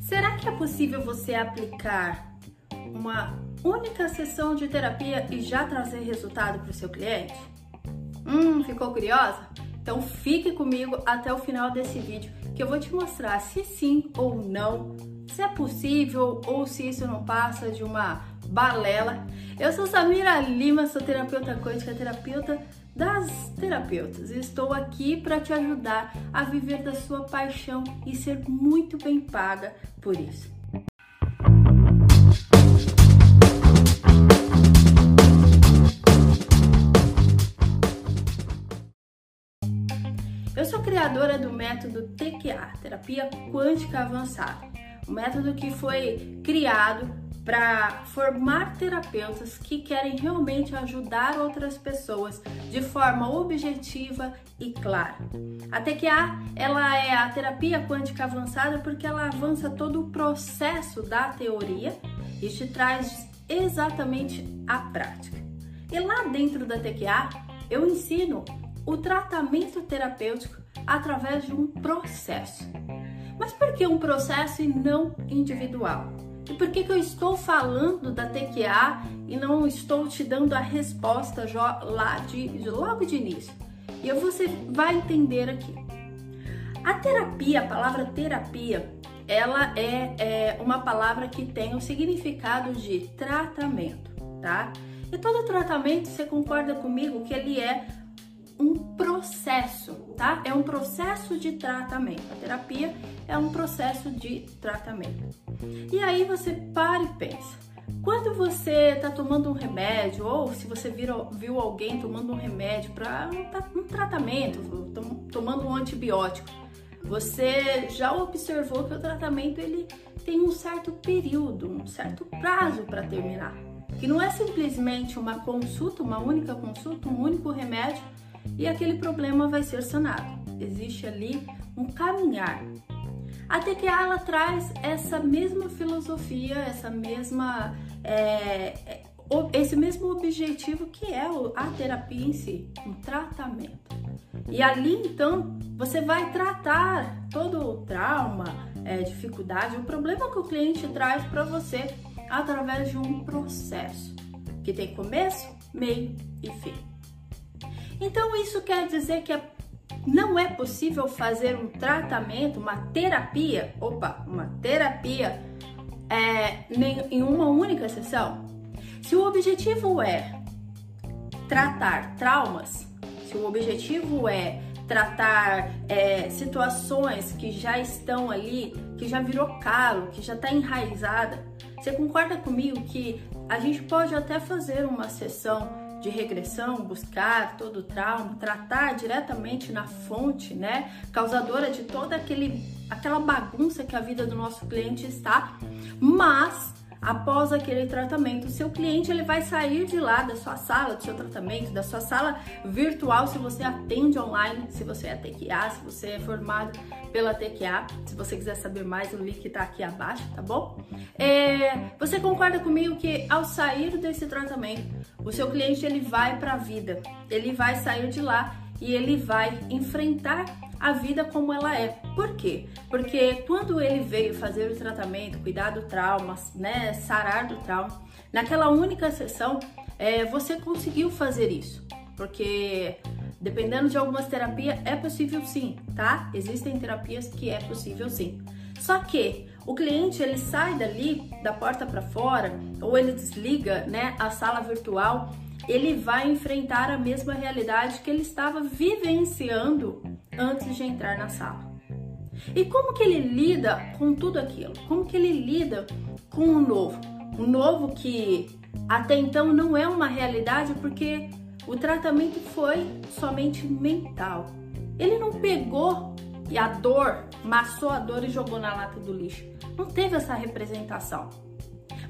Será que é possível você aplicar uma única sessão de terapia e já trazer resultado para o seu cliente? Hum, ficou curiosa? Então fique comigo até o final desse vídeo que eu vou te mostrar se sim ou não, se é possível ou se isso não passa de uma balela. Eu sou Samira Lima, sou terapeuta quântica, terapeuta das terapeutas. Estou aqui para te ajudar a viver da sua paixão e ser muito bem paga por isso. Eu sou criadora do método TQA, Terapia Quântica Avançada, um método que foi criado para formar terapeutas que querem realmente ajudar outras pessoas de forma objetiva e clara. A TQA, ela é a terapia quântica avançada porque ela avança todo o processo da teoria e te traz exatamente a prática. E lá dentro da TQA, eu ensino o tratamento terapêutico através de um processo. Mas por que um processo e não individual? E por que, que eu estou falando da TQA e não estou te dando a resposta lá de, logo de início? E você vai entender aqui. A terapia, a palavra terapia, ela é, é uma palavra que tem o significado de tratamento, tá? E todo tratamento, você concorda comigo que ele é um processo, tá? É um processo de tratamento. A terapia é um processo de tratamento. E aí você para e pensa. Quando você está tomando um remédio, ou se você viu, alguém tomando um remédio para um, um, tratamento, tomando um antibiótico, você já observou que o tratamento ele tem um certo período, um certo prazo para terminar. Que não é simplesmente uma consulta, uma única consulta, um único remédio e aquele problema vai ser sanado. Existe ali um caminhar. A TQA ela traz essa mesma filosofia, essa mesma é, é esse mesmo objetivo que é a terapia em si, um tratamento. E ali então você vai tratar todo o trauma, é, dificuldade, o problema que o cliente traz para você através de um processo que tem começo, meio e fim. Então isso quer dizer que não é possível fazer um tratamento, uma terapia, opa, uma terapia é, em uma única sessão? Se o objetivo é tratar traumas, se o objetivo é tratar é, situações que já estão ali, que já virou calo, que já está enraizada, você concorda comigo que a gente pode até fazer uma sessão de regressão, buscar todo o trauma, tratar diretamente na fonte, né, causadora de toda aquele, aquela bagunça que a vida do nosso cliente está, mas após aquele tratamento, o seu cliente ele vai sair de lá da sua sala, do seu tratamento, da sua sala virtual, se você atende online, se você é TQA, se você é formado pela TQA. Se você quiser saber mais, o link tá aqui abaixo, tá bom? É, você concorda comigo que ao sair desse tratamento, o seu cliente ele vai para a vida, ele vai sair de lá e ele vai enfrentar a vida como ela é. Por quê? Porque quando ele veio fazer o tratamento, cuidar do trauma, né, sarar do trauma, naquela única sessão, é, você conseguiu fazer isso. Porque dependendo de algumas terapias, é possível sim, tá? Existem terapias que é possível sim. Só que o cliente ele sai dali da porta para fora ou ele desliga, né, a sala virtual, ele vai enfrentar a mesma realidade que ele estava vivenciando antes de entrar na sala. E como que ele lida com tudo aquilo? Como que ele lida com o novo? O novo que até então não é uma realidade porque o tratamento foi somente mental. Ele não pegou e a dor, massou a dor e jogou na lata do lixo. Não teve essa representação.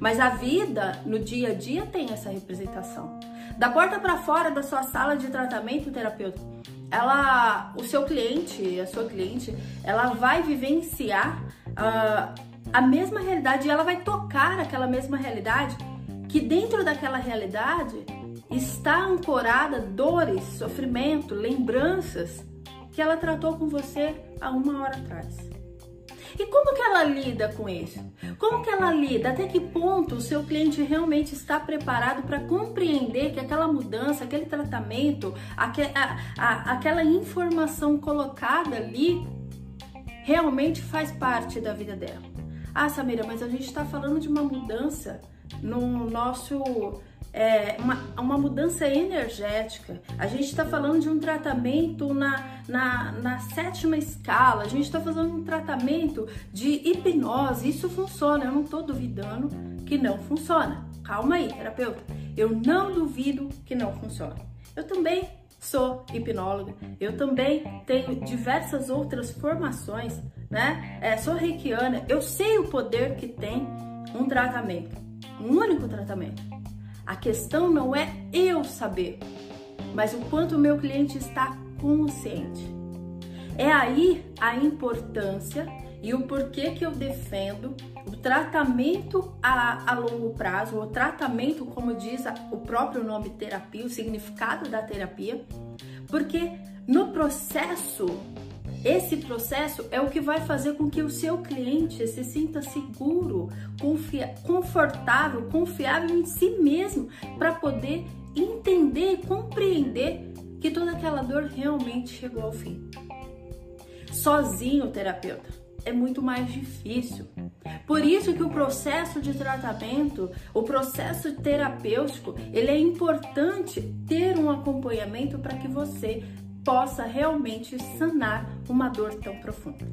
Mas a vida no dia a dia tem essa representação. Da porta para fora da sua sala de tratamento terapêutico, ela, o seu cliente, a sua cliente, ela vai vivenciar uh, a mesma realidade e ela vai tocar aquela mesma realidade que dentro daquela realidade está ancorada dores, sofrimento, lembranças que ela tratou com você há uma hora atrás. E como que ela lida com isso? Como que ela lida? Até que ponto o seu cliente realmente está preparado para compreender que aquela mudança, aquele tratamento, a, a, aquela informação colocada ali realmente faz parte da vida dela? Ah, Samira, mas a gente está falando de uma mudança no nosso é, uma, uma mudança energética. A gente está falando de um tratamento na, na, na sétima escala, a gente está fazendo um tratamento de hipnose. Isso funciona, eu não estou duvidando que não funciona. Calma aí, terapeuta. Eu não duvido que não funciona. Eu também sou hipnóloga, eu também tenho diversas outras formações, né? É, sou reikiana, eu sei o poder que tem um tratamento, um único tratamento. A questão não é eu saber, mas o quanto o meu cliente está consciente. É aí a importância e o porquê que eu defendo o tratamento a, a longo prazo, o tratamento, como diz o próprio nome terapia, o significado da terapia, porque no processo esse processo é o que vai fazer com que o seu cliente se sinta seguro, confia confortável, confiável em si mesmo, para poder entender e compreender que toda aquela dor realmente chegou ao fim. Sozinho, terapeuta, é muito mais difícil. Por isso que o processo de tratamento, o processo terapêutico, ele é importante ter um acompanhamento para que você possa realmente sanar uma dor tão profunda.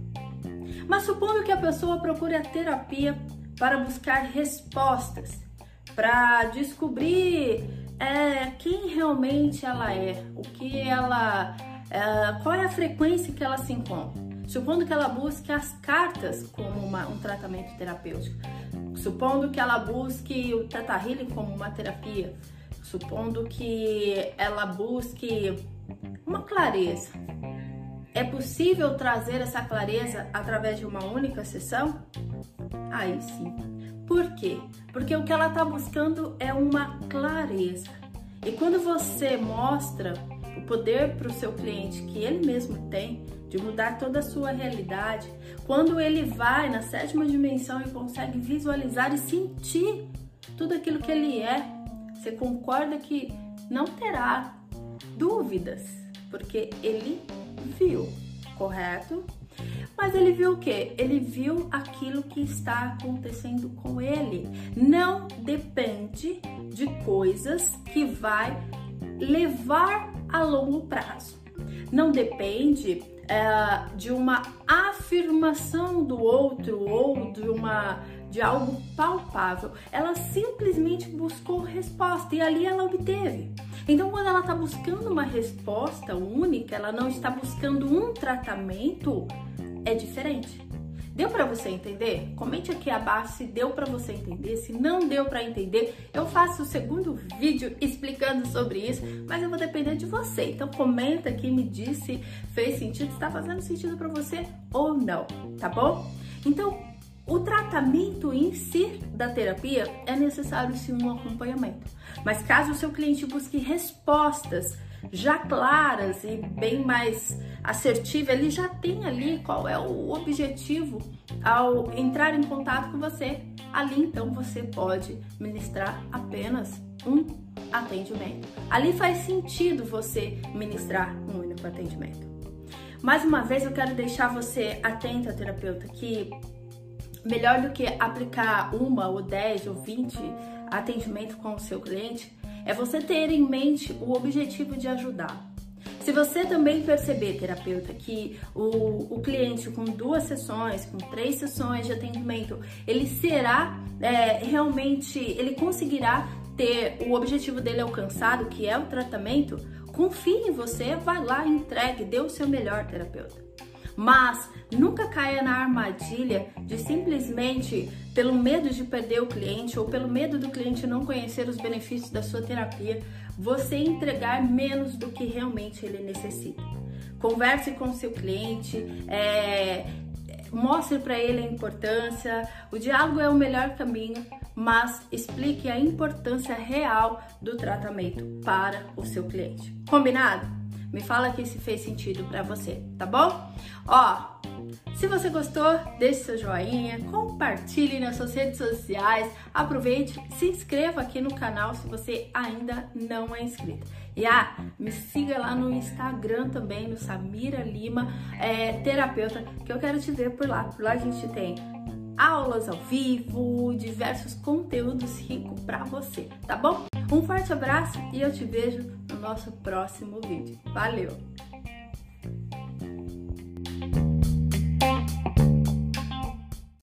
Mas supondo que a pessoa procure a terapia para buscar respostas, para descobrir é, quem realmente ela é, o que ela, é, qual é a frequência que ela se encontra. Supondo que ela busque as cartas como uma, um tratamento terapêutico, supondo que ela busque o Teta Healing como uma terapia, supondo que ela busque uma clareza. É possível trazer essa clareza através de uma única sessão? Aí sim. Por quê? Porque o que ela está buscando é uma clareza. E quando você mostra o poder para o seu cliente que ele mesmo tem de mudar toda a sua realidade, quando ele vai na sétima dimensão e consegue visualizar e sentir tudo aquilo que ele é, você concorda que não terá dúvidas porque ele viu, correto? Mas ele viu o que? Ele viu aquilo que está acontecendo com ele. Não depende de coisas que vai levar a longo prazo. Não depende é, de uma afirmação do outro ou de uma de algo palpável. Ela simplesmente buscou resposta e ali ela obteve. Então, quando ela está buscando uma resposta única, ela não está buscando um tratamento, é diferente. Deu para você entender? Comente aqui abaixo se deu para você entender. Se não deu para entender, eu faço o segundo vídeo explicando sobre isso, mas eu vou depender de você. Então comenta aqui, me diz se fez sentido, está fazendo sentido para você ou não, tá bom? Então, o tratamento em si da terapia é necessário sim um acompanhamento. Mas caso o seu cliente busque respostas já claras e bem mais assertivas, ele já tem ali qual é o objetivo ao entrar em contato com você. Ali então você pode ministrar apenas um atendimento. Ali faz sentido você ministrar um único atendimento. Mais uma vez eu quero deixar você atento, terapeuta, que melhor do que aplicar uma ou dez ou vinte atendimento com o seu cliente é você ter em mente o objetivo de ajudar. Se você também perceber, terapeuta, que o, o cliente com duas sessões, com três sessões de atendimento, ele será é, realmente, ele conseguirá ter o objetivo dele alcançado, que é o tratamento, confie em você, vai lá, entregue, dê o seu melhor, terapeuta. Mas nunca caia na armadilha de simplesmente pelo medo de perder o cliente ou pelo medo do cliente não conhecer os benefícios da sua terapia, você entregar menos do que realmente ele necessita. Converse com seu cliente, é, mostre para ele a importância. O diálogo é o melhor caminho, mas explique a importância real do tratamento para o seu cliente. Combinado? Me fala aqui se fez sentido para você, tá bom? Ó, se você gostou, deixe seu joinha, compartilhe nas suas redes sociais, aproveite, se inscreva aqui no canal se você ainda não é inscrito. E ah, me siga lá no Instagram também, no Samira Lima, é, terapeuta, que eu quero te ver por lá. Por lá a gente tem aulas ao vivo, diversos conteúdos ricos para você, tá bom? Um forte abraço e eu te vejo no nosso próximo vídeo. Valeu!